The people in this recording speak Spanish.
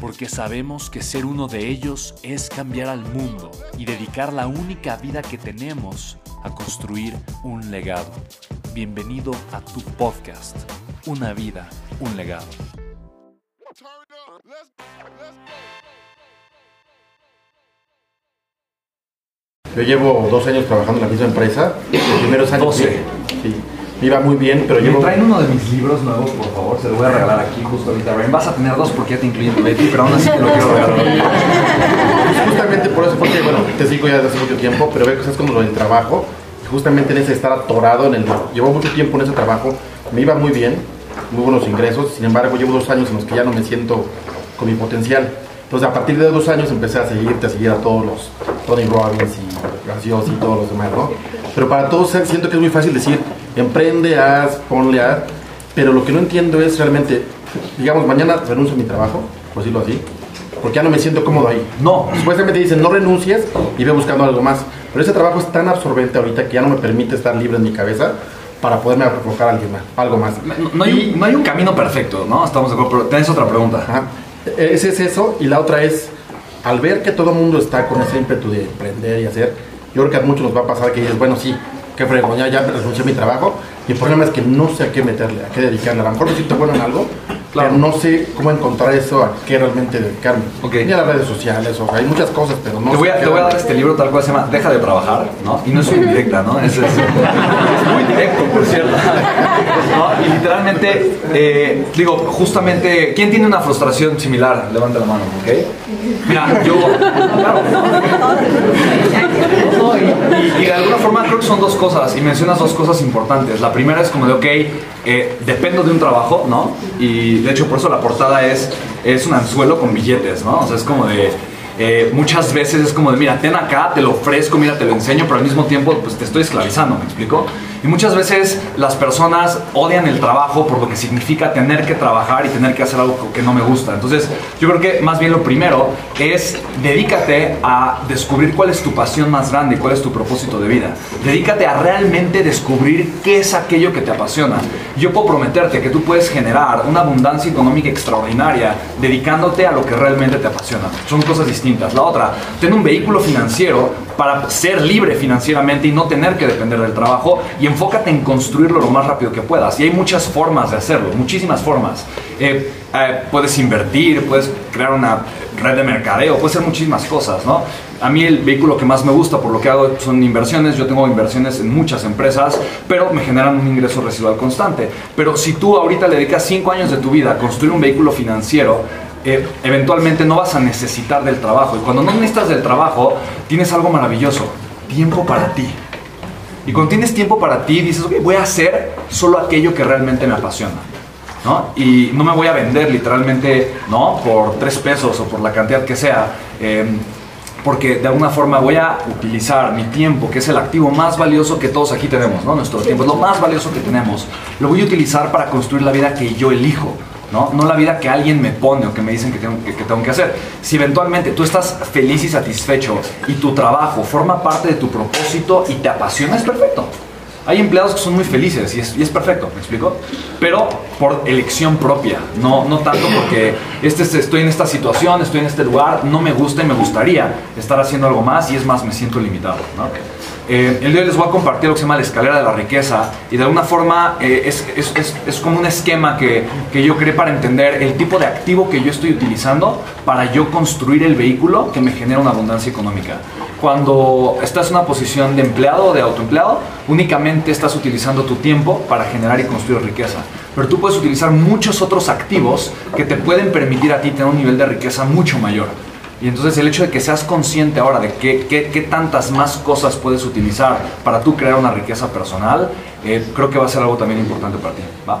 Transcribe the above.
porque sabemos que ser uno de ellos es cambiar al mundo y dedicar la única vida que tenemos a construir un legado. Bienvenido a tu podcast, Una vida, un legado. Yo llevo dos años trabajando en la misma empresa. Los primeros años. 12. Sí, me iba muy bien, pero Me llevo. traen uno de mis libros nuevos, por favor. Se lo voy a regalar aquí justo ahorita. Brian. Vas a tener dos porque ya te incluí en tu Betty, pero aún así te lo quiero regalar. Pues justamente por eso, porque bueno, te sigo ya desde hace mucho tiempo, pero veo cosas como lo del trabajo. Justamente en ese estar atorado en el. Llevo mucho tiempo en ese trabajo, me iba muy bien, muy buenos ingresos. Sin embargo, llevo dos años en los que ya no me siento con mi potencial. Entonces, a partir de dos años empecé a seguirte, a seguir a todos los Tony Robbins y Gracioso y todos los demás, ¿no? Pero para todos siento que es muy fácil decir, emprende, haz, ponle, haz. Pero lo que no entiendo es realmente, digamos, mañana renuncio a mi trabajo, por decirlo así, porque ya no me siento cómodo ahí. No. Supuestamente dicen, no renuncies y ve buscando algo más. Pero ese trabajo es tan absorbente ahorita que ya no me permite estar libre en mi cabeza para poderme enfocar alguien más, algo más. No, no hay, un- no hay un camino perfecto, ¿no? Estamos de acuerdo, pero tenés otra pregunta. Ajá. Ese es eso. Y la otra es, al ver que todo el mundo está con ese ímpetu de emprender y hacer, yo creo que a muchos nos va a pasar que dices, bueno, sí, qué fregón, ya, ya renuncié a mi trabajo. Y el problema es que no sé a qué meterle, a qué dedicarle. A lo mejor me siento bueno en algo, Claro. pero no sé cómo encontrar eso, a qué realmente dedicarme. Ok. Ni a las redes sociales, o sea, hay muchas cosas, pero no Te voy, sé a, qué te voy a dar este libro tal cual se llama Deja de trabajar, ¿no? Y no es muy directa, ¿no? Es, es- es muy directo, por cierto. ¿No? Y literalmente, eh, digo, justamente, ¿quién tiene una frustración similar? Levanta la mano, ¿ok? Mira, yo, claro. No, y, y- y de alguna forma creo que son dos cosas, y mencionas dos cosas importantes. La primera es como de, ok, eh, dependo de un trabajo, ¿no? Y de hecho por eso la portada es, es un anzuelo con billetes, ¿no? O sea, es como de... eh, muchas veces es como de, mira, ten acá, te lo ofrezco, mira, te lo enseño, pero al mismo tiempo, pues te estoy esclavizando, ¿me explico? Y muchas veces las personas odian el trabajo por lo que significa tener que trabajar y tener que hacer algo que no me gusta. Entonces, yo creo que más bien lo primero es dedícate a descubrir cuál es tu pasión más grande y cuál es tu propósito de vida. Dedícate a realmente descubrir qué es aquello que te apasiona. Yo puedo prometerte que tú puedes generar una abundancia económica extraordinaria dedicándote a lo que realmente te apasiona. Son cosas distintas. La otra, ten un vehículo financiero para ser libre financieramente y no tener que depender del trabajo y enfócate en construirlo lo más rápido que puedas. Y hay muchas formas de hacerlo, muchísimas formas. Eh, eh, puedes invertir, puedes crear una red de mercadeo, puedes hacer muchísimas cosas, ¿no? A mí el vehículo que más me gusta por lo que hago son inversiones. Yo tengo inversiones en muchas empresas, pero me generan un ingreso residual constante. Pero si tú ahorita le dedicas 5 años de tu vida a construir un vehículo financiero, eh, eventualmente no vas a necesitar del trabajo. Y cuando no necesitas del trabajo, tienes algo maravilloso, tiempo para ti. Y cuando tienes tiempo para ti, dices, ok, voy a hacer solo aquello que realmente me apasiona. ¿no? Y no me voy a vender literalmente, ¿no? Por tres pesos o por la cantidad que sea. eh, porque de alguna forma voy a utilizar mi tiempo, que es el activo más valioso que todos aquí tenemos, ¿no? Nuestro tiempo es lo más valioso que tenemos. Lo voy a utilizar para construir la vida que yo elijo. ¿No? no la vida que alguien me pone o que me dicen que tengo que, tengo que hacer. Si eventualmente tú estás feliz y satisfecho y tu trabajo forma parte de tu propósito y te apasiona, es perfecto. Hay empleados que son muy felices y es, perfecto, ¿me explico? Pero por elección propia, no, no tanto porque este, es- estoy en esta situación, estoy en este lugar, no me gusta y me gustaría estar haciendo algo más y es más, me siento limitado. Eh, el día de hoy les voy a compartir lo que se llama la escalera de la riqueza y de alguna forma eh, es, es, es, como un esquema que, que, yo creé para entender el tipo de activo que yo estoy utilizando para yo construir el vehículo que me genera una abundancia económica. Cuando estás en una posición de empleado o de autoempleado, únicamente estás utilizando tu tiempo para generar y construir riqueza. Pero tú puedes utilizar muchos otros activos que te pueden permitir a ti tener un nivel de riqueza mucho mayor. Y entonces el hecho de que seas consciente ahora de qué, qué, tantas más cosas puedes utilizar para tú crear una riqueza personal, eh, creo que va a ser algo también importante para ti. ¿va?